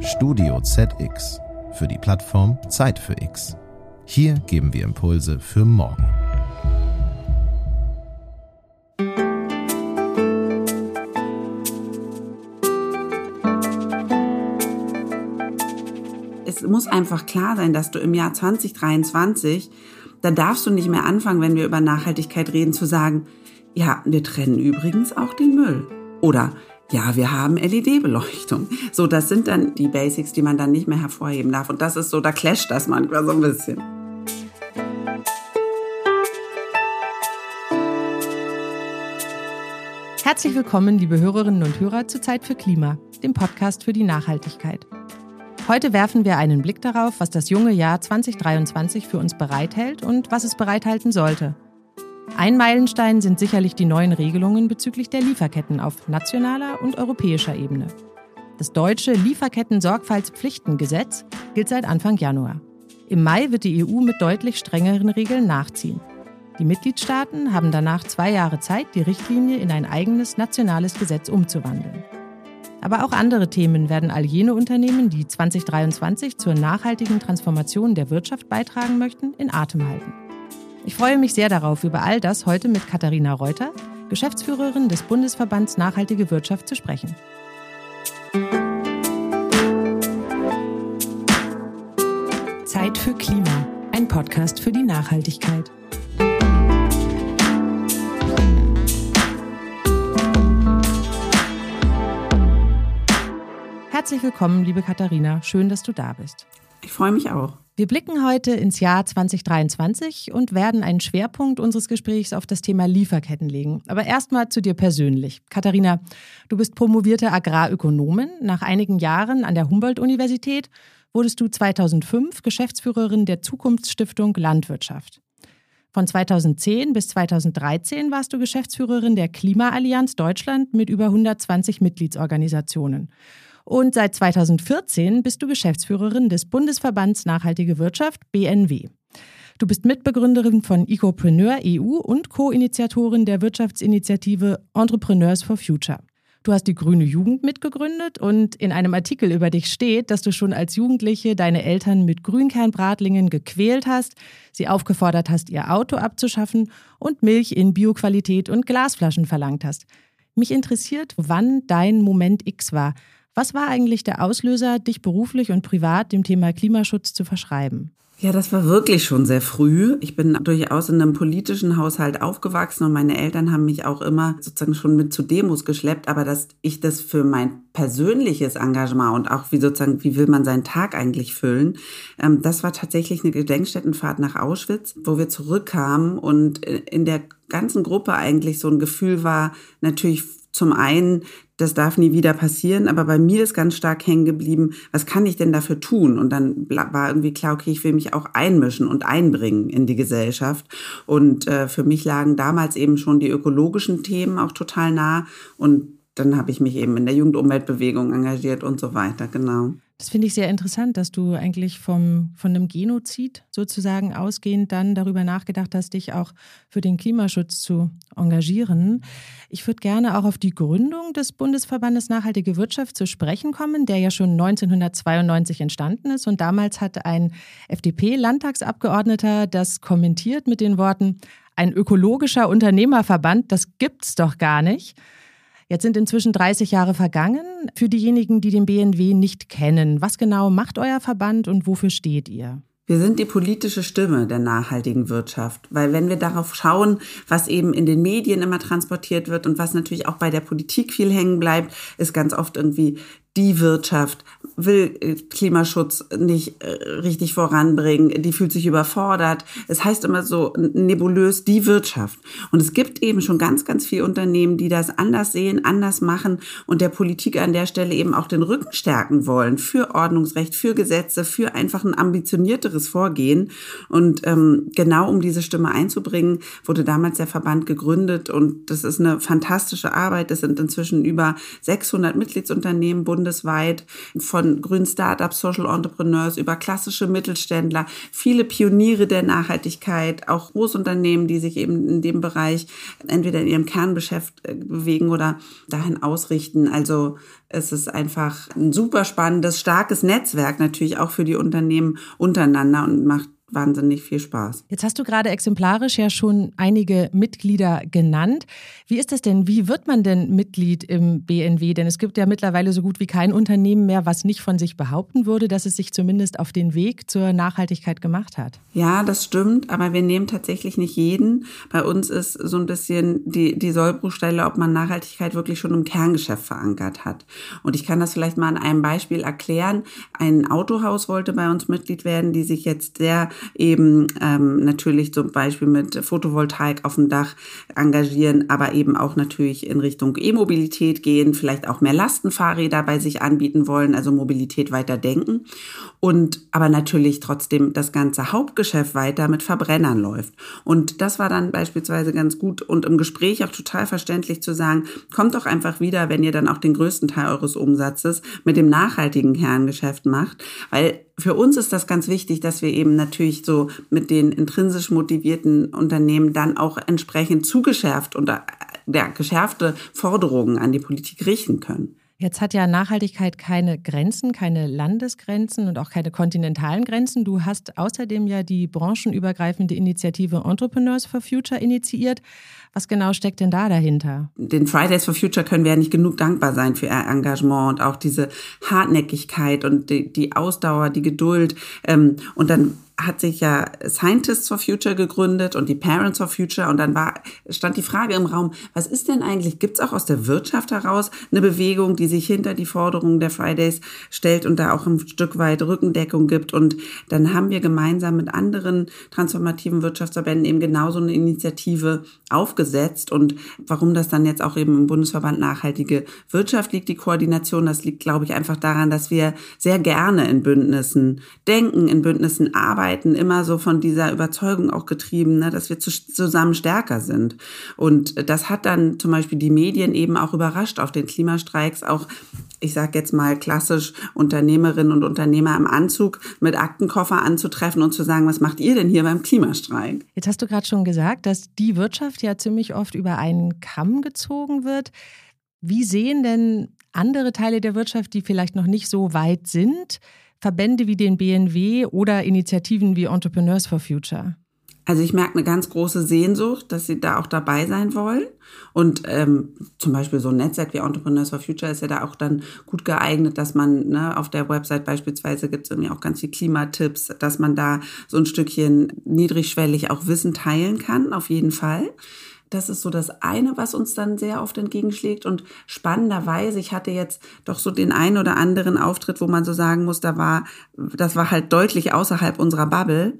Studio ZX für die Plattform Zeit für X. Hier geben wir Impulse für morgen. Es muss einfach klar sein, dass du im Jahr 2023, da darfst du nicht mehr anfangen, wenn wir über Nachhaltigkeit reden, zu sagen, ja, wir trennen übrigens auch den Müll. Oder ja, wir haben LED-Beleuchtung. So, das sind dann die Basics, die man dann nicht mehr hervorheben darf. Und das ist so, da clasht das manchmal so ein bisschen. Herzlich willkommen, liebe Hörerinnen und Hörer, zu Zeit für Klima, dem Podcast für die Nachhaltigkeit. Heute werfen wir einen Blick darauf, was das junge Jahr 2023 für uns bereithält und was es bereithalten sollte – ein Meilenstein sind sicherlich die neuen Regelungen bezüglich der Lieferketten auf nationaler und europäischer Ebene. Das deutsche Lieferketten-Sorgfaltspflichtengesetz gilt seit Anfang Januar. Im Mai wird die EU mit deutlich strengeren Regeln nachziehen. Die Mitgliedstaaten haben danach zwei Jahre Zeit, die Richtlinie in ein eigenes nationales Gesetz umzuwandeln. Aber auch andere Themen werden all jene Unternehmen, die 2023 zur nachhaltigen Transformation der Wirtschaft beitragen möchten, in Atem halten. Ich freue mich sehr darauf, über all das heute mit Katharina Reuter, Geschäftsführerin des Bundesverbands Nachhaltige Wirtschaft, zu sprechen. Zeit für Klima, ein Podcast für die Nachhaltigkeit. Herzlich willkommen, liebe Katharina. Schön, dass du da bist. Ich freue mich auch. Wir blicken heute ins Jahr 2023 und werden einen Schwerpunkt unseres Gesprächs auf das Thema Lieferketten legen. Aber erstmal zu dir persönlich. Katharina, du bist promovierte Agrarökonomin. Nach einigen Jahren an der Humboldt-Universität wurdest du 2005 Geschäftsführerin der Zukunftsstiftung Landwirtschaft. Von 2010 bis 2013 warst du Geschäftsführerin der Klimaallianz Deutschland mit über 120 Mitgliedsorganisationen. Und seit 2014 bist du Geschäftsführerin des Bundesverbands Nachhaltige Wirtschaft, BNW. Du bist Mitbegründerin von Ecopreneur EU und Co-Initiatorin der Wirtschaftsinitiative Entrepreneurs for Future. Du hast die Grüne Jugend mitgegründet und in einem Artikel über dich steht, dass du schon als Jugendliche deine Eltern mit Grünkernbratlingen gequält hast, sie aufgefordert hast, ihr Auto abzuschaffen und Milch in Bioqualität und Glasflaschen verlangt hast. Mich interessiert, wann dein Moment X war, was war eigentlich der Auslöser, dich beruflich und privat dem Thema Klimaschutz zu verschreiben? Ja, das war wirklich schon sehr früh. Ich bin durchaus in einem politischen Haushalt aufgewachsen und meine Eltern haben mich auch immer sozusagen schon mit zu Demos geschleppt, aber dass ich das für mein persönliches Engagement und auch wie sozusagen, wie will man seinen Tag eigentlich füllen, ähm, das war tatsächlich eine Gedenkstättenfahrt nach Auschwitz, wo wir zurückkamen und in der ganzen Gruppe eigentlich so ein Gefühl war, natürlich zum einen, das darf nie wieder passieren, aber bei mir ist ganz stark hängen geblieben, was kann ich denn dafür tun? Und dann war irgendwie klar, okay, ich will mich auch einmischen und einbringen in die Gesellschaft. Und äh, für mich lagen damals eben schon die ökologischen Themen auch total nah. Und dann habe ich mich eben in der Jugendumweltbewegung engagiert und so weiter, genau. Das finde ich sehr interessant, dass du eigentlich vom, von einem Genozid sozusagen ausgehend dann darüber nachgedacht hast, dich auch für den Klimaschutz zu engagieren. Ich würde gerne auch auf die Gründung des Bundesverbandes Nachhaltige Wirtschaft zu sprechen kommen, der ja schon 1992 entstanden ist. Und damals hat ein FDP-Landtagsabgeordneter das kommentiert mit den Worten, ein ökologischer Unternehmerverband, das gibt's doch gar nicht. Jetzt sind inzwischen 30 Jahre vergangen. Für diejenigen, die den BNW nicht kennen, was genau macht euer Verband und wofür steht ihr? Wir sind die politische Stimme der nachhaltigen Wirtschaft, weil wenn wir darauf schauen, was eben in den Medien immer transportiert wird und was natürlich auch bei der Politik viel hängen bleibt, ist ganz oft irgendwie die Wirtschaft will äh, Klimaschutz nicht äh, richtig voranbringen, die fühlt sich überfordert. Es heißt immer so nebulös die Wirtschaft. Und es gibt eben schon ganz, ganz viele Unternehmen, die das anders sehen, anders machen und der Politik an der Stelle eben auch den Rücken stärken wollen für Ordnungsrecht, für Gesetze, für einfach ein ambitionierteres Vorgehen. Und ähm, genau um diese Stimme einzubringen, wurde damals der Verband gegründet und das ist eine fantastische Arbeit. Das sind inzwischen über 600 Mitgliedsunternehmen, Bundes bundesweit von grünen Startups, Social Entrepreneurs über klassische Mittelständler, viele Pioniere der Nachhaltigkeit, auch Großunternehmen, die sich eben in dem Bereich entweder in ihrem Kerngeschäft äh, bewegen oder dahin ausrichten. Also es ist einfach ein super spannendes, starkes Netzwerk natürlich auch für die Unternehmen untereinander und macht wahnsinnig viel Spaß. Jetzt hast du gerade exemplarisch ja schon einige Mitglieder genannt. Wie ist das denn? Wie wird man denn Mitglied im BNW? Denn es gibt ja mittlerweile so gut wie kein Unternehmen mehr, was nicht von sich behaupten würde, dass es sich zumindest auf den Weg zur Nachhaltigkeit gemacht hat. Ja, das stimmt, aber wir nehmen tatsächlich nicht jeden. Bei uns ist so ein bisschen die, die Sollbruchstelle, ob man Nachhaltigkeit wirklich schon im Kerngeschäft verankert hat. Und ich kann das vielleicht mal an einem Beispiel erklären. Ein Autohaus wollte bei uns Mitglied werden, die sich jetzt sehr eben ähm, natürlich zum Beispiel mit Photovoltaik auf dem Dach engagieren, aber eben auch natürlich in Richtung E-Mobilität gehen, vielleicht auch mehr Lastenfahrräder bei sich anbieten wollen, also Mobilität weiter denken und aber natürlich trotzdem das ganze Hauptgeschäft weiter mit Verbrennern läuft. Und das war dann beispielsweise ganz gut und im Gespräch auch total verständlich zu sagen, kommt doch einfach wieder, wenn ihr dann auch den größten Teil eures Umsatzes mit dem nachhaltigen Kerngeschäft macht, weil für uns ist das ganz wichtig, dass wir eben natürlich so mit den intrinsisch motivierten Unternehmen dann auch entsprechend zugeschärft und äh, ja, geschärfte Forderungen an die Politik richten können. Jetzt hat ja Nachhaltigkeit keine Grenzen, keine Landesgrenzen und auch keine kontinentalen Grenzen. Du hast außerdem ja die branchenübergreifende Initiative Entrepreneurs for Future initiiert. Was genau steckt denn da dahinter? Den Fridays for Future können wir ja nicht genug dankbar sein für ihr Engagement und auch diese Hartnäckigkeit und die, die Ausdauer, die Geduld. Ähm, und dann hat sich ja Scientists for Future gegründet und die Parents for Future. Und dann war, stand die Frage im Raum, was ist denn eigentlich, gibt es auch aus der Wirtschaft heraus eine Bewegung, die sich hinter die Forderungen der Fridays stellt und da auch ein Stück weit Rückendeckung gibt? Und dann haben wir gemeinsam mit anderen transformativen Wirtschaftsverbänden eben genauso eine Initiative aufgesetzt. Und warum das dann jetzt auch eben im Bundesverband Nachhaltige Wirtschaft liegt, die Koordination, das liegt, glaube ich, einfach daran, dass wir sehr gerne in Bündnissen denken, in Bündnissen arbeiten, Arbeiten immer so von dieser Überzeugung auch getrieben, ne, dass wir zusammen stärker sind. Und das hat dann zum Beispiel die Medien eben auch überrascht auf den Klimastreiks, auch ich sage jetzt mal klassisch Unternehmerinnen und Unternehmer im Anzug mit Aktenkoffer anzutreffen und zu sagen, was macht ihr denn hier beim Klimastreik? Jetzt hast du gerade schon gesagt, dass die Wirtschaft ja ziemlich oft über einen Kamm gezogen wird. Wie sehen denn andere Teile der Wirtschaft, die vielleicht noch nicht so weit sind, Verbände wie den BNW oder Initiativen wie Entrepreneurs for Future? Also ich merke eine ganz große Sehnsucht, dass sie da auch dabei sein wollen. Und ähm, zum Beispiel so ein Netzwerk wie Entrepreneurs for Future ist ja da auch dann gut geeignet, dass man ne, auf der Website beispielsweise gibt es irgendwie auch ganz viel Klimatipps, dass man da so ein Stückchen niedrigschwellig auch Wissen teilen kann, auf jeden Fall. Das ist so das eine, was uns dann sehr oft entgegenschlägt. Und spannenderweise, ich hatte jetzt doch so den einen oder anderen Auftritt, wo man so sagen muss, da war, das war halt deutlich außerhalb unserer Bubble.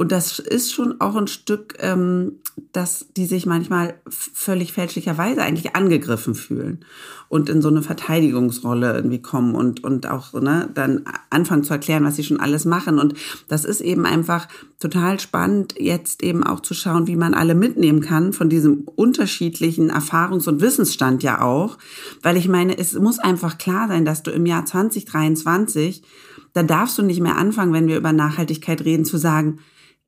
Und das ist schon auch ein Stück, ähm, dass die sich manchmal völlig fälschlicherweise eigentlich angegriffen fühlen und in so eine Verteidigungsrolle irgendwie kommen und, und auch ne, dann anfangen zu erklären, was sie schon alles machen. Und das ist eben einfach total spannend, jetzt eben auch zu schauen, wie man alle mitnehmen kann von diesem unterschiedlichen Erfahrungs- und Wissensstand ja auch. Weil ich meine, es muss einfach klar sein, dass du im Jahr 2023, da darfst du nicht mehr anfangen, wenn wir über Nachhaltigkeit reden, zu sagen,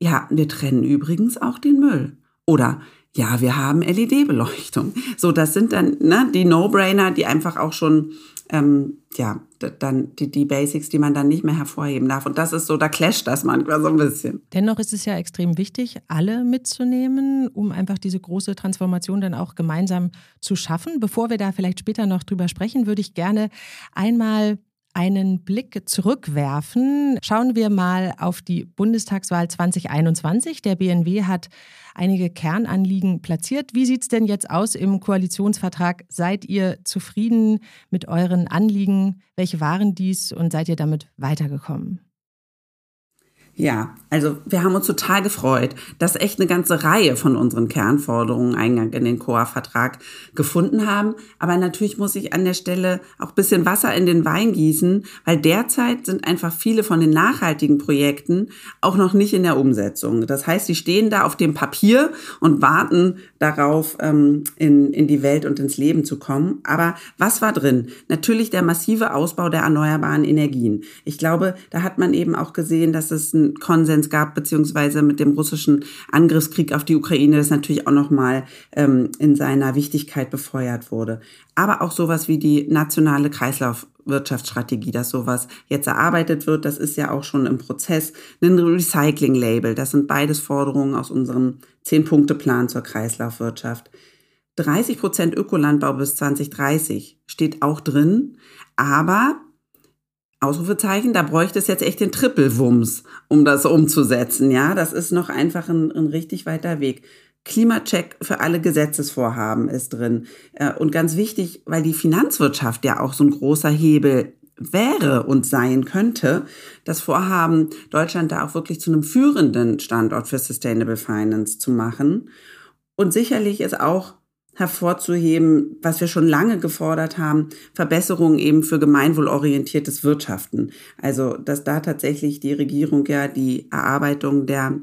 ja, wir trennen übrigens auch den Müll. Oder ja, wir haben LED-Beleuchtung. So, das sind dann ne, die No-Brainer, die einfach auch schon, ähm, ja, dann die, die Basics, die man dann nicht mehr hervorheben darf. Und das ist so, da clasht das manchmal so ein bisschen. Dennoch ist es ja extrem wichtig, alle mitzunehmen, um einfach diese große Transformation dann auch gemeinsam zu schaffen. Bevor wir da vielleicht später noch drüber sprechen, würde ich gerne einmal einen Blick zurückwerfen, schauen wir mal auf die Bundestagswahl 2021. Der BNW hat einige Kernanliegen platziert. Wie sieht es denn jetzt aus im Koalitionsvertrag? Seid ihr zufrieden mit euren Anliegen? Welche waren dies und seid ihr damit weitergekommen? Ja, also wir haben uns total gefreut, dass echt eine ganze Reihe von unseren Kernforderungen Eingang in den COA-Vertrag gefunden haben. Aber natürlich muss ich an der Stelle auch bisschen Wasser in den Wein gießen, weil derzeit sind einfach viele von den nachhaltigen Projekten auch noch nicht in der Umsetzung. Das heißt, sie stehen da auf dem Papier und warten darauf, ähm, in, in die Welt und ins Leben zu kommen. Aber was war drin? Natürlich der massive Ausbau der erneuerbaren Energien. Ich glaube, da hat man eben auch gesehen, dass es ein Konsens gab, beziehungsweise mit dem russischen Angriffskrieg auf die Ukraine, das natürlich auch nochmal ähm, in seiner Wichtigkeit befeuert wurde. Aber auch sowas wie die nationale Kreislaufwirtschaftsstrategie, dass sowas jetzt erarbeitet wird, das ist ja auch schon im Prozess. Ein Recycling-Label, das sind beides Forderungen aus unserem Zehn-Punkte-Plan zur Kreislaufwirtschaft. 30 Prozent Ökolandbau bis 2030 steht auch drin, aber Ausrufezeichen, da bräuchte es jetzt echt den Trippelwumms, um das umzusetzen. Ja, das ist noch einfach ein, ein richtig weiter Weg. Klimacheck für alle Gesetzesvorhaben ist drin. Äh, und ganz wichtig, weil die Finanzwirtschaft ja auch so ein großer Hebel wäre und sein könnte, das Vorhaben, Deutschland da auch wirklich zu einem führenden Standort für Sustainable Finance zu machen. Und sicherlich ist auch hervorzuheben, was wir schon lange gefordert haben, Verbesserungen eben für gemeinwohlorientiertes Wirtschaften. Also, dass da tatsächlich die Regierung ja die Erarbeitung der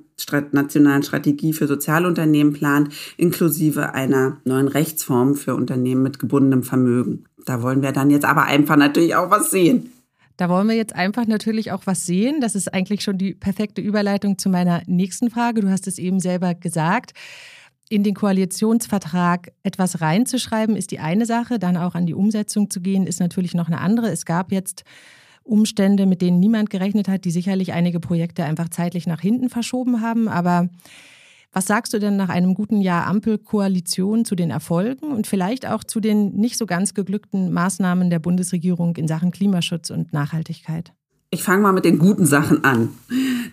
nationalen Strategie für Sozialunternehmen plant, inklusive einer neuen Rechtsform für Unternehmen mit gebundenem Vermögen. Da wollen wir dann jetzt aber einfach natürlich auch was sehen. Da wollen wir jetzt einfach natürlich auch was sehen. Das ist eigentlich schon die perfekte Überleitung zu meiner nächsten Frage. Du hast es eben selber gesagt in den Koalitionsvertrag etwas reinzuschreiben, ist die eine Sache. Dann auch an die Umsetzung zu gehen, ist natürlich noch eine andere. Es gab jetzt Umstände, mit denen niemand gerechnet hat, die sicherlich einige Projekte einfach zeitlich nach hinten verschoben haben. Aber was sagst du denn nach einem guten Jahr Ampelkoalition zu den Erfolgen und vielleicht auch zu den nicht so ganz geglückten Maßnahmen der Bundesregierung in Sachen Klimaschutz und Nachhaltigkeit? Ich fange mal mit den guten Sachen an.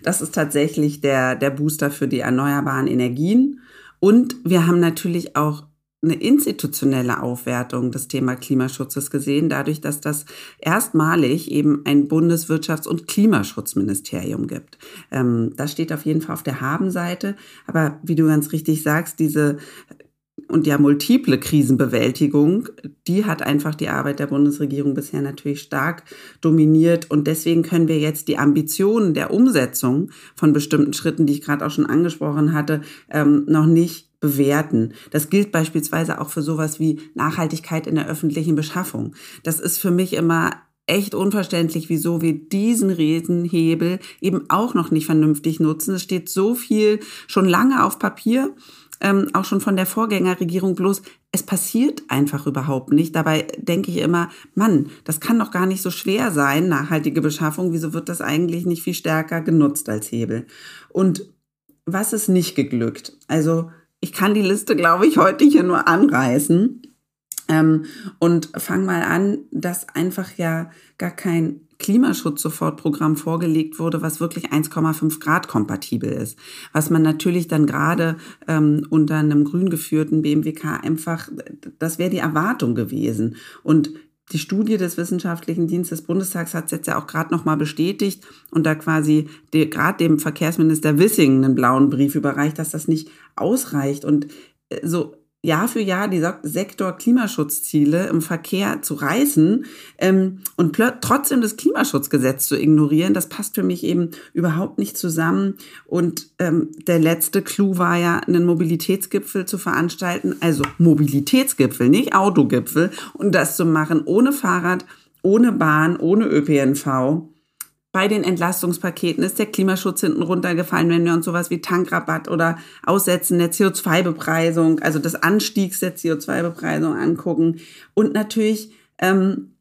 Das ist tatsächlich der, der Booster für die erneuerbaren Energien. Und wir haben natürlich auch eine institutionelle Aufwertung des Thema Klimaschutzes gesehen, dadurch, dass das erstmalig eben ein Bundeswirtschafts- und Klimaschutzministerium gibt. Ähm, das steht auf jeden Fall auf der Habenseite. Aber wie du ganz richtig sagst, diese und ja multiple Krisenbewältigung, die hat einfach die Arbeit der Bundesregierung bisher natürlich stark dominiert. Und deswegen können wir jetzt die Ambitionen der Umsetzung von bestimmten Schritten, die ich gerade auch schon angesprochen hatte, ähm, noch nicht bewerten. Das gilt beispielsweise auch für sowas wie Nachhaltigkeit in der öffentlichen Beschaffung. Das ist für mich immer echt unverständlich, wieso wir diesen Riesenhebel eben auch noch nicht vernünftig nutzen. Es steht so viel schon lange auf Papier ähm, auch schon von der Vorgängerregierung bloß, es passiert einfach überhaupt nicht. Dabei denke ich immer, Mann, das kann doch gar nicht so schwer sein, nachhaltige Beschaffung. Wieso wird das eigentlich nicht viel stärker genutzt als Hebel? Und was ist nicht geglückt? Also ich kann die Liste, glaube ich, heute hier nur anreißen. Ähm, und fang mal an, dass einfach ja gar kein Klimaschutz-Sofortprogramm vorgelegt wurde, was wirklich 1,5 Grad kompatibel ist. Was man natürlich dann gerade ähm, unter einem grün geführten BMWK einfach, das wäre die Erwartung gewesen. Und die Studie des Wissenschaftlichen Dienstes des Bundestags hat es jetzt ja auch gerade nochmal bestätigt und da quasi gerade dem Verkehrsminister Wissing einen blauen Brief überreicht, dass das nicht ausreicht. Und äh, so Jahr für Jahr die Sektor Klimaschutzziele im Verkehr zu reißen ähm, und trotzdem das Klimaschutzgesetz zu ignorieren, das passt für mich eben überhaupt nicht zusammen. Und ähm, der letzte Clou war ja, einen Mobilitätsgipfel zu veranstalten, also Mobilitätsgipfel, nicht Autogipfel, und das zu machen ohne Fahrrad, ohne Bahn, ohne ÖPNV bei den Entlastungspaketen ist der Klimaschutz hinten runtergefallen, wenn wir uns sowas wie Tankrabatt oder Aussetzen der CO2-Bepreisung, also des Anstiegs der CO2-Bepreisung angucken. Und natürlich, ähm,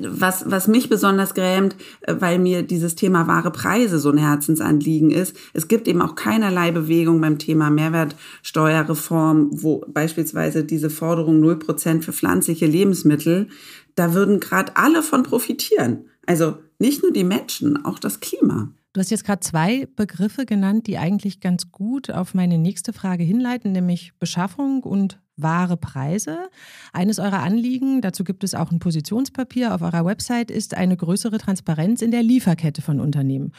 was, was mich besonders grämt, äh, weil mir dieses Thema wahre Preise so ein Herzensanliegen ist. Es gibt eben auch keinerlei Bewegung beim Thema Mehrwertsteuerreform, wo beispielsweise diese Forderung 0% für pflanzliche Lebensmittel, da würden gerade alle von profitieren. Also nicht nur die Menschen, auch das Klima. Du hast jetzt gerade zwei Begriffe genannt, die eigentlich ganz gut auf meine nächste Frage hinleiten, nämlich Beschaffung und wahre Preise. Eines eurer Anliegen, dazu gibt es auch ein Positionspapier auf eurer Website, ist eine größere Transparenz in der Lieferkette von Unternehmen.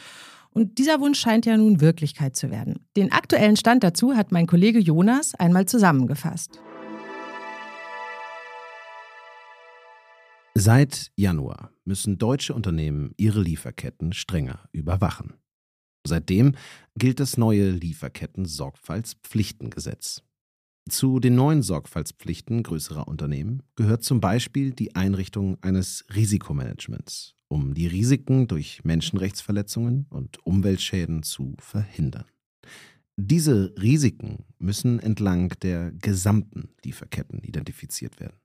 Und dieser Wunsch scheint ja nun Wirklichkeit zu werden. Den aktuellen Stand dazu hat mein Kollege Jonas einmal zusammengefasst. Seit Januar müssen deutsche Unternehmen ihre Lieferketten strenger überwachen. Seitdem gilt das neue Lieferketten-Sorgfaltspflichtengesetz. Zu den neuen Sorgfaltspflichten größerer Unternehmen gehört zum Beispiel die Einrichtung eines Risikomanagements, um die Risiken durch Menschenrechtsverletzungen und Umweltschäden zu verhindern. Diese Risiken müssen entlang der gesamten Lieferketten identifiziert werden.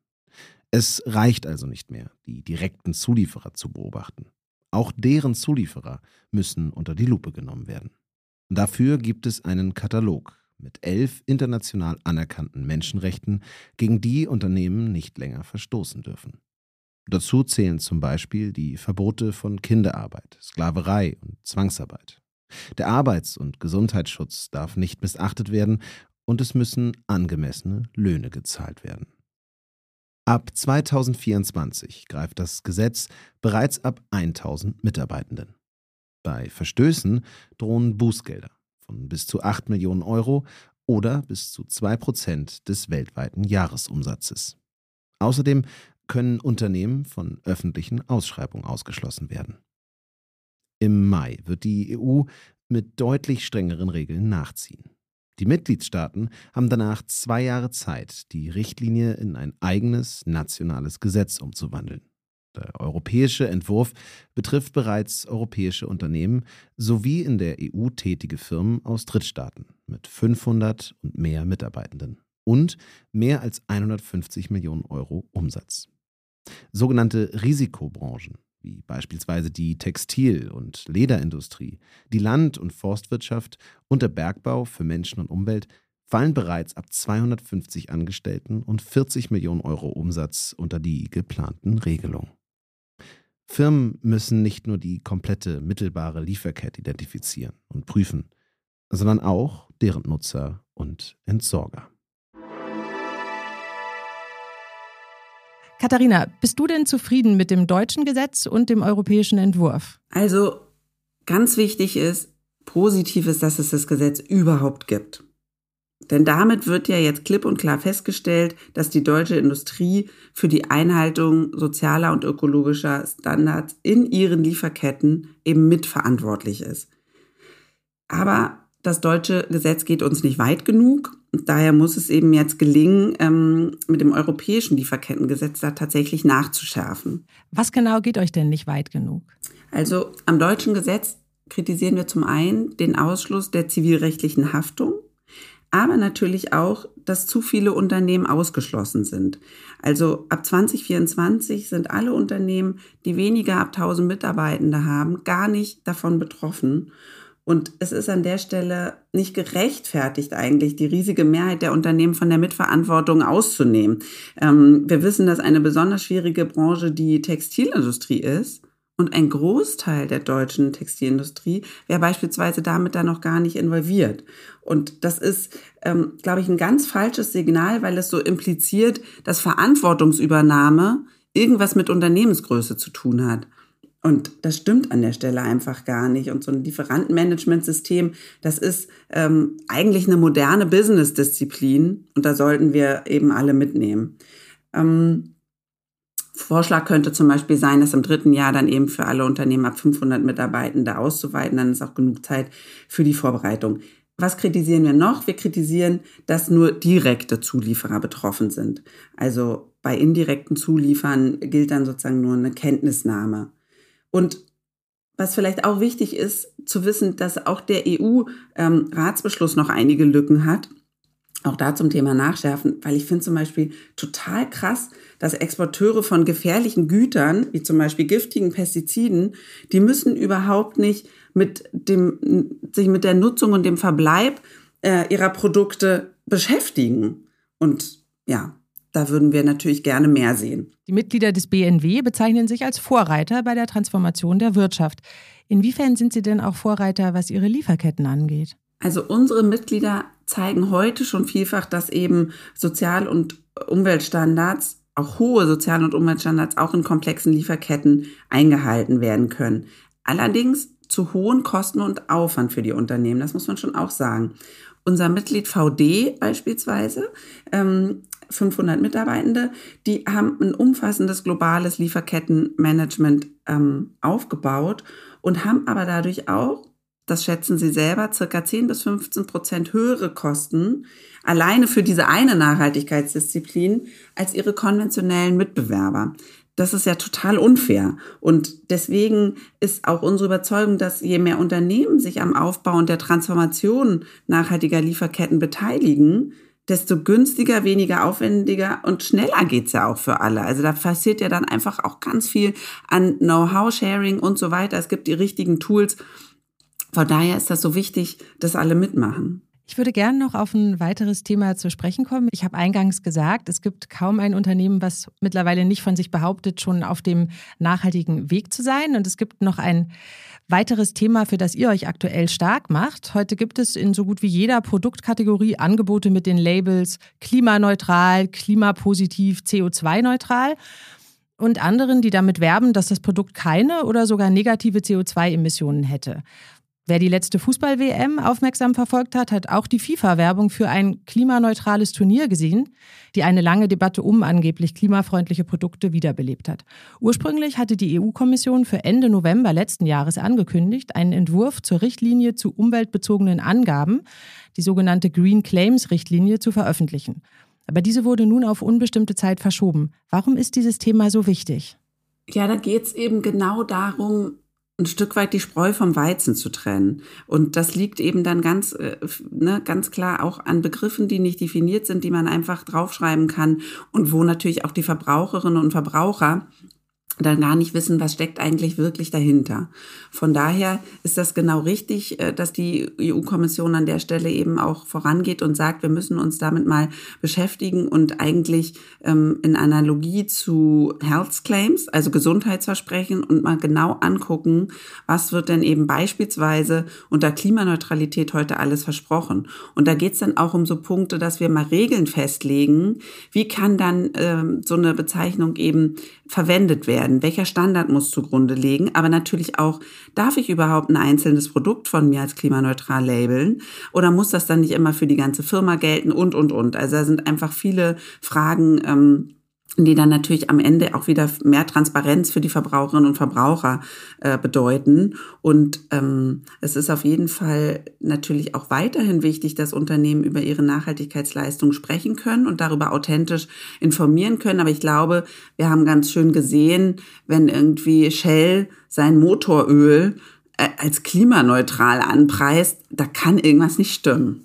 Es reicht also nicht mehr, die direkten Zulieferer zu beobachten. Auch deren Zulieferer müssen unter die Lupe genommen werden. Dafür gibt es einen Katalog mit elf international anerkannten Menschenrechten, gegen die Unternehmen nicht länger verstoßen dürfen. Dazu zählen zum Beispiel die Verbote von Kinderarbeit, Sklaverei und Zwangsarbeit. Der Arbeits- und Gesundheitsschutz darf nicht missachtet werden und es müssen angemessene Löhne gezahlt werden. Ab 2024 greift das Gesetz bereits ab 1000 Mitarbeitenden. Bei Verstößen drohen Bußgelder von bis zu 8 Millionen Euro oder bis zu 2 Prozent des weltweiten Jahresumsatzes. Außerdem können Unternehmen von öffentlichen Ausschreibungen ausgeschlossen werden. Im Mai wird die EU mit deutlich strengeren Regeln nachziehen. Die Mitgliedstaaten haben danach zwei Jahre Zeit, die Richtlinie in ein eigenes nationales Gesetz umzuwandeln. Der europäische Entwurf betrifft bereits europäische Unternehmen sowie in der EU tätige Firmen aus Drittstaaten mit 500 und mehr Mitarbeitenden und mehr als 150 Millionen Euro Umsatz. Sogenannte Risikobranchen wie beispielsweise die Textil- und Lederindustrie, die Land- und Forstwirtschaft und der Bergbau für Menschen und Umwelt fallen bereits ab 250 Angestellten und 40 Millionen Euro Umsatz unter die geplanten Regelungen. Firmen müssen nicht nur die komplette mittelbare Lieferkette identifizieren und prüfen, sondern auch deren Nutzer und Entsorger. Katharina, bist du denn zufrieden mit dem deutschen Gesetz und dem europäischen Entwurf? Also ganz wichtig ist, positiv ist, dass es das Gesetz überhaupt gibt. Denn damit wird ja jetzt klipp und klar festgestellt, dass die deutsche Industrie für die Einhaltung sozialer und ökologischer Standards in ihren Lieferketten eben mitverantwortlich ist. Aber das deutsche Gesetz geht uns nicht weit genug Daher muss es eben jetzt gelingen, ähm, mit dem europäischen Lieferkettengesetz da tatsächlich nachzuschärfen. Was genau geht euch denn nicht weit genug? Also am deutschen Gesetz kritisieren wir zum einen den Ausschluss der zivilrechtlichen Haftung, aber natürlich auch, dass zu viele Unternehmen ausgeschlossen sind. Also ab 2024 sind alle Unternehmen, die weniger ab 1000 Mitarbeitende haben, gar nicht davon betroffen. Und es ist an der Stelle nicht gerechtfertigt eigentlich, die riesige Mehrheit der Unternehmen von der Mitverantwortung auszunehmen. Ähm, wir wissen, dass eine besonders schwierige Branche die Textilindustrie ist. Und ein Großteil der deutschen Textilindustrie wäre beispielsweise damit da noch gar nicht involviert. Und das ist, ähm, glaube ich, ein ganz falsches Signal, weil es so impliziert, dass Verantwortungsübernahme irgendwas mit Unternehmensgröße zu tun hat. Und das stimmt an der Stelle einfach gar nicht. Und so ein Lieferantenmanagementsystem, das ist ähm, eigentlich eine moderne Business-Disziplin und da sollten wir eben alle mitnehmen. Ähm, Vorschlag könnte zum Beispiel sein, das im dritten Jahr dann eben für alle Unternehmen ab 500 Mitarbeitende auszuweiten. Dann ist auch genug Zeit für die Vorbereitung. Was kritisieren wir noch? Wir kritisieren, dass nur direkte Zulieferer betroffen sind. Also bei indirekten Zuliefern gilt dann sozusagen nur eine Kenntnisnahme. Und was vielleicht auch wichtig ist, zu wissen, dass auch der EU-Ratsbeschluss ähm, noch einige Lücken hat. Auch da zum Thema Nachschärfen, weil ich finde zum Beispiel total krass, dass Exporteure von gefährlichen Gütern, wie zum Beispiel giftigen Pestiziden, die müssen überhaupt nicht mit dem, sich mit der Nutzung und dem Verbleib äh, ihrer Produkte beschäftigen. Und ja, da würden wir natürlich gerne mehr sehen. Die Mitglieder des BNW bezeichnen sich als Vorreiter bei der Transformation der Wirtschaft. Inwiefern sind sie denn auch Vorreiter, was ihre Lieferketten angeht? Also unsere Mitglieder zeigen heute schon vielfach, dass eben Sozial- und Umweltstandards, auch hohe Sozial- und Umweltstandards, auch in komplexen Lieferketten eingehalten werden können. Allerdings zu hohen Kosten und Aufwand für die Unternehmen. Das muss man schon auch sagen. Unser Mitglied VD beispielsweise, ähm, 500 Mitarbeitende, die haben ein umfassendes globales Lieferkettenmanagement ähm, aufgebaut und haben aber dadurch auch, das schätzen sie selber, circa 10 bis 15 Prozent höhere Kosten alleine für diese eine Nachhaltigkeitsdisziplin als ihre konventionellen Mitbewerber. Das ist ja total unfair. Und deswegen ist auch unsere Überzeugung, dass je mehr Unternehmen sich am Aufbau und der Transformation nachhaltiger Lieferketten beteiligen, desto günstiger, weniger aufwendiger und schneller geht's ja auch für alle. Also da passiert ja dann einfach auch ganz viel an Know-how-Sharing und so weiter. Es gibt die richtigen Tools. Von daher ist das so wichtig, dass alle mitmachen. Ich würde gerne noch auf ein weiteres Thema zu sprechen kommen. Ich habe eingangs gesagt, es gibt kaum ein Unternehmen, was mittlerweile nicht von sich behauptet, schon auf dem nachhaltigen Weg zu sein. Und es gibt noch ein weiteres Thema, für das ihr euch aktuell stark macht. Heute gibt es in so gut wie jeder Produktkategorie Angebote mit den Labels klimaneutral, klimapositiv, CO2-neutral und anderen, die damit werben, dass das Produkt keine oder sogar negative CO2-Emissionen hätte. Wer die letzte Fußball-WM aufmerksam verfolgt hat, hat auch die FIFA-Werbung für ein klimaneutrales Turnier gesehen, die eine lange Debatte um angeblich klimafreundliche Produkte wiederbelebt hat. Ursprünglich hatte die EU-Kommission für Ende November letzten Jahres angekündigt, einen Entwurf zur Richtlinie zu umweltbezogenen Angaben, die sogenannte Green Claims-Richtlinie, zu veröffentlichen. Aber diese wurde nun auf unbestimmte Zeit verschoben. Warum ist dieses Thema so wichtig? Ja, da geht es eben genau darum, ein Stück weit die Spreu vom Weizen zu trennen. Und das liegt eben dann ganz, äh, ne, ganz klar auch an Begriffen, die nicht definiert sind, die man einfach draufschreiben kann und wo natürlich auch die Verbraucherinnen und Verbraucher dann gar nicht wissen, was steckt eigentlich wirklich dahinter. Von daher ist das genau richtig, äh, dass die EU-Kommission an der Stelle eben auch vorangeht und sagt, wir müssen uns damit mal beschäftigen und eigentlich ähm, in Analogie zu Health Claims, also Gesundheitsversprechen und mal genau angucken, was wird denn eben beispielsweise unter Klimaneutralität heute alles versprochen. Und da geht es dann auch um so Punkte, dass wir mal Regeln festlegen, wie kann dann ähm, so eine Bezeichnung eben verwendet werden, welcher Standard muss zugrunde liegen, aber natürlich auch, darf ich überhaupt ein einzelnes Produkt von mir als klimaneutral labeln? Oder muss das dann nicht immer für die ganze Firma gelten? Und, und, und. Also da sind einfach viele Fragen, ähm, die dann natürlich am Ende auch wieder mehr Transparenz für die Verbraucherinnen und Verbraucher äh, bedeuten. Und ähm, es ist auf jeden Fall natürlich auch weiterhin wichtig, dass Unternehmen über ihre Nachhaltigkeitsleistung sprechen können und darüber authentisch informieren können. Aber ich glaube, wir haben ganz schön gesehen, wenn irgendwie Shell sein Motoröl äh, als klimaneutral anpreist, da kann irgendwas nicht stimmen.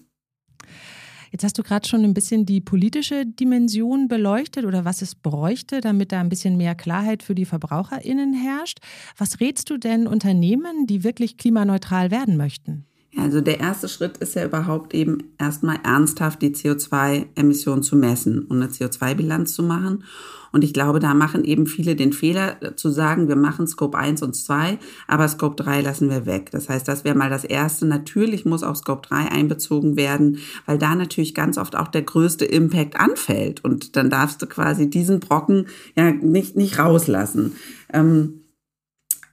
Jetzt hast du gerade schon ein bisschen die politische Dimension beleuchtet oder was es bräuchte, damit da ein bisschen mehr Klarheit für die VerbraucherInnen herrscht. Was rätst du denn Unternehmen, die wirklich klimaneutral werden möchten? Also der erste Schritt ist ja überhaupt eben erstmal ernsthaft die CO2-Emissionen zu messen und eine CO2-Bilanz zu machen. Und ich glaube, da machen eben viele den Fehler zu sagen, wir machen Scope 1 und 2, aber Scope 3 lassen wir weg. Das heißt, das wäre mal das Erste. Natürlich muss auch Scope 3 einbezogen werden, weil da natürlich ganz oft auch der größte Impact anfällt. Und dann darfst du quasi diesen Brocken ja nicht, nicht rauslassen. Ähm,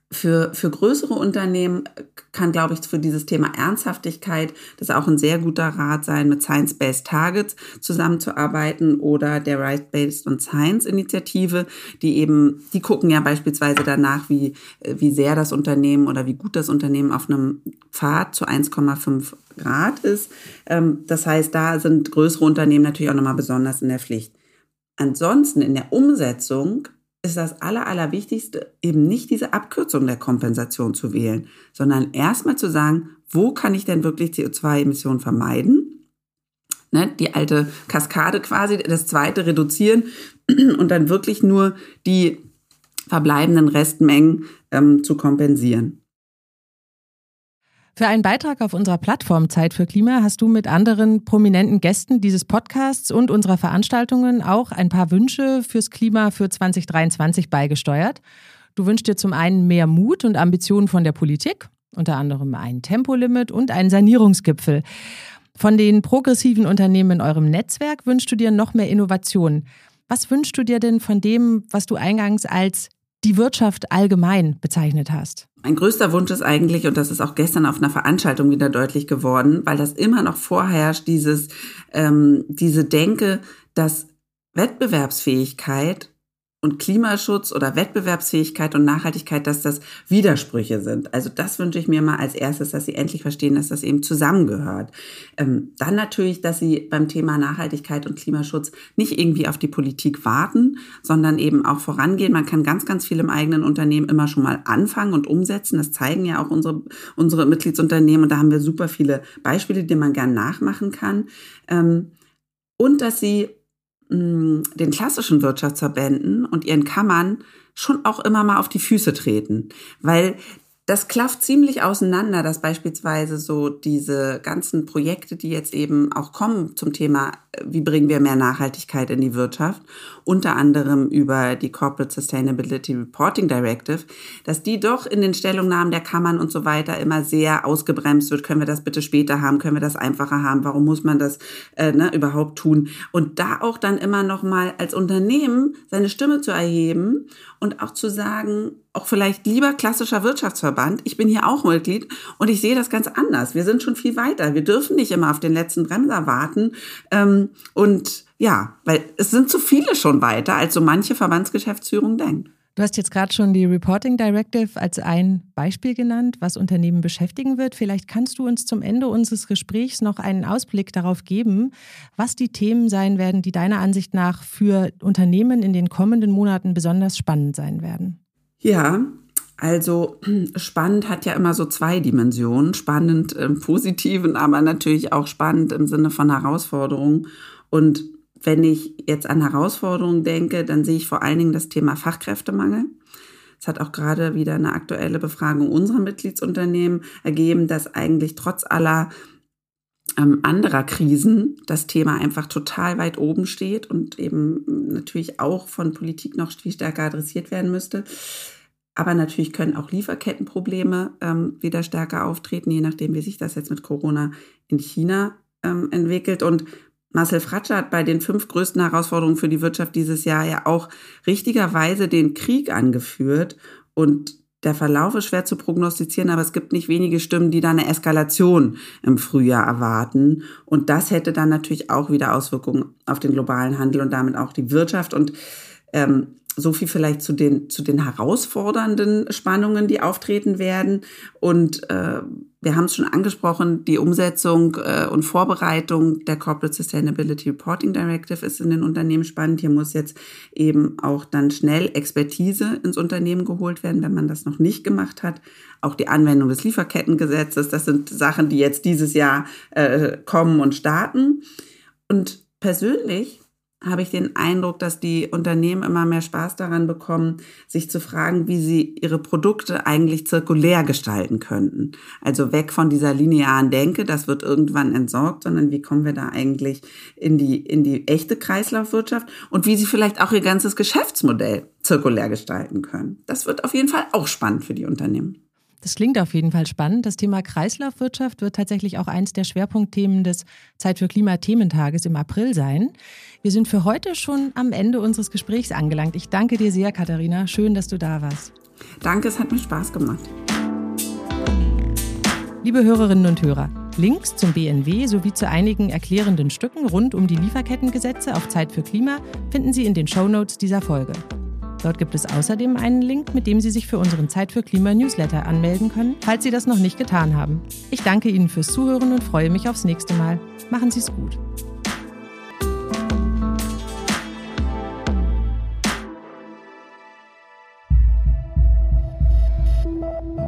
für, für größere Unternehmen kann, glaube ich, für dieses Thema Ernsthaftigkeit das auch ein sehr guter Rat sein, mit Science-Based Targets zusammenzuarbeiten oder der Right-Based on Science Initiative, die eben, die gucken ja beispielsweise danach, wie, wie sehr das Unternehmen oder wie gut das Unternehmen auf einem Pfad zu 1,5 Grad ist. Ähm, das heißt, da sind größere Unternehmen natürlich auch nochmal besonders in der Pflicht. Ansonsten in der Umsetzung ist das Aller, Allerwichtigste, eben nicht diese Abkürzung der Kompensation zu wählen, sondern erstmal zu sagen, wo kann ich denn wirklich CO2-Emissionen vermeiden? Ne, die alte Kaskade quasi, das zweite reduzieren und dann wirklich nur die verbleibenden Restmengen ähm, zu kompensieren. Für einen Beitrag auf unserer Plattform Zeit für Klima hast du mit anderen prominenten Gästen dieses Podcasts und unserer Veranstaltungen auch ein paar Wünsche fürs Klima für 2023 beigesteuert. Du wünschst dir zum einen mehr Mut und Ambitionen von der Politik, unter anderem ein Tempolimit und einen Sanierungsgipfel. Von den progressiven Unternehmen in eurem Netzwerk wünschst du dir noch mehr Innovation. Was wünschst du dir denn von dem, was du eingangs als die Wirtschaft allgemein bezeichnet hast? Mein größter Wunsch ist eigentlich, und das ist auch gestern auf einer Veranstaltung wieder deutlich geworden, weil das immer noch vorherrscht, dieses, ähm, diese Denke, dass Wettbewerbsfähigkeit und Klimaschutz oder Wettbewerbsfähigkeit und Nachhaltigkeit, dass das Widersprüche sind. Also das wünsche ich mir mal als erstes, dass sie endlich verstehen, dass das eben zusammengehört. Ähm, dann natürlich, dass sie beim Thema Nachhaltigkeit und Klimaschutz nicht irgendwie auf die Politik warten, sondern eben auch vorangehen. Man kann ganz, ganz viel im eigenen Unternehmen immer schon mal anfangen und umsetzen. Das zeigen ja auch unsere, unsere Mitgliedsunternehmen und da haben wir super viele Beispiele, die man gern nachmachen kann. Ähm, und dass sie den klassischen Wirtschaftsverbänden und ihren Kammern schon auch immer mal auf die Füße treten, weil das klafft ziemlich auseinander, dass beispielsweise so diese ganzen Projekte, die jetzt eben auch kommen zum Thema, äh, wie bringen wir mehr Nachhaltigkeit in die Wirtschaft, unter anderem über die Corporate Sustainability Reporting Directive, dass die doch in den Stellungnahmen der Kammern und so weiter immer sehr ausgebremst wird. Können wir das bitte später haben? Können wir das einfacher haben? Warum muss man das äh, ne, überhaupt tun? Und da auch dann immer noch mal als Unternehmen seine Stimme zu erheben und auch zu sagen, auch vielleicht lieber klassischer Wirtschaftsverband, ich bin hier auch Mitglied und ich sehe das ganz anders. Wir sind schon viel weiter. Wir dürfen nicht immer auf den letzten Bremser warten. Ähm, und ja, weil es sind zu viele schon weiter, als so manche Verbandsgeschäftsführung denkt. Du hast jetzt gerade schon die Reporting Directive als ein Beispiel genannt, was Unternehmen beschäftigen wird. Vielleicht kannst du uns zum Ende unseres Gesprächs noch einen Ausblick darauf geben, was die Themen sein werden, die deiner Ansicht nach für Unternehmen in den kommenden Monaten besonders spannend sein werden. Ja, also spannend hat ja immer so zwei Dimensionen. Spannend im positiven, aber natürlich auch spannend im Sinne von Herausforderungen. Und wenn ich jetzt an Herausforderungen denke, dann sehe ich vor allen Dingen das Thema Fachkräftemangel. Es hat auch gerade wieder eine aktuelle Befragung unserer Mitgliedsunternehmen ergeben, dass eigentlich trotz aller ähm, anderer Krisen das Thema einfach total weit oben steht und eben natürlich auch von Politik noch viel stärker adressiert werden müsste. Aber natürlich können auch Lieferkettenprobleme ähm, wieder stärker auftreten, je nachdem, wie sich das jetzt mit Corona in China ähm, entwickelt. Und Marcel Fratscher hat bei den fünf größten Herausforderungen für die Wirtschaft dieses Jahr ja auch richtigerweise den Krieg angeführt. Und der Verlauf ist schwer zu prognostizieren, aber es gibt nicht wenige Stimmen, die da eine Eskalation im Frühjahr erwarten. Und das hätte dann natürlich auch wieder Auswirkungen auf den globalen Handel und damit auch die Wirtschaft. Und ähm, so viel vielleicht zu den, zu den herausfordernden Spannungen, die auftreten werden. Und äh, wir haben es schon angesprochen, die Umsetzung äh, und Vorbereitung der Corporate Sustainability Reporting Directive ist in den Unternehmen spannend. Hier muss jetzt eben auch dann schnell Expertise ins Unternehmen geholt werden, wenn man das noch nicht gemacht hat. Auch die Anwendung des Lieferkettengesetzes, das sind Sachen, die jetzt dieses Jahr äh, kommen und starten. Und persönlich habe ich den Eindruck, dass die Unternehmen immer mehr Spaß daran bekommen, sich zu fragen, wie sie ihre Produkte eigentlich zirkulär gestalten könnten. Also weg von dieser linearen Denke, das wird irgendwann entsorgt, sondern wie kommen wir da eigentlich in die, in die echte Kreislaufwirtschaft und wie sie vielleicht auch ihr ganzes Geschäftsmodell zirkulär gestalten können. Das wird auf jeden Fall auch spannend für die Unternehmen. Das klingt auf jeden Fall spannend. Das Thema Kreislaufwirtschaft wird tatsächlich auch eins der Schwerpunktthemen des Zeit für Klima-Thementag im April sein. Wir sind für heute schon am Ende unseres Gesprächs angelangt. Ich danke dir sehr, Katharina. Schön, dass du da warst. Danke, es hat mir Spaß gemacht. Liebe Hörerinnen und Hörer, Links zum BNW sowie zu einigen erklärenden Stücken rund um die Lieferkettengesetze auf Zeit für Klima finden Sie in den Shownotes dieser Folge. Dort gibt es außerdem einen Link, mit dem Sie sich für unseren Zeit für Klima Newsletter anmelden können, falls Sie das noch nicht getan haben. Ich danke Ihnen fürs Zuhören und freue mich aufs nächste Mal. Machen Sie es gut.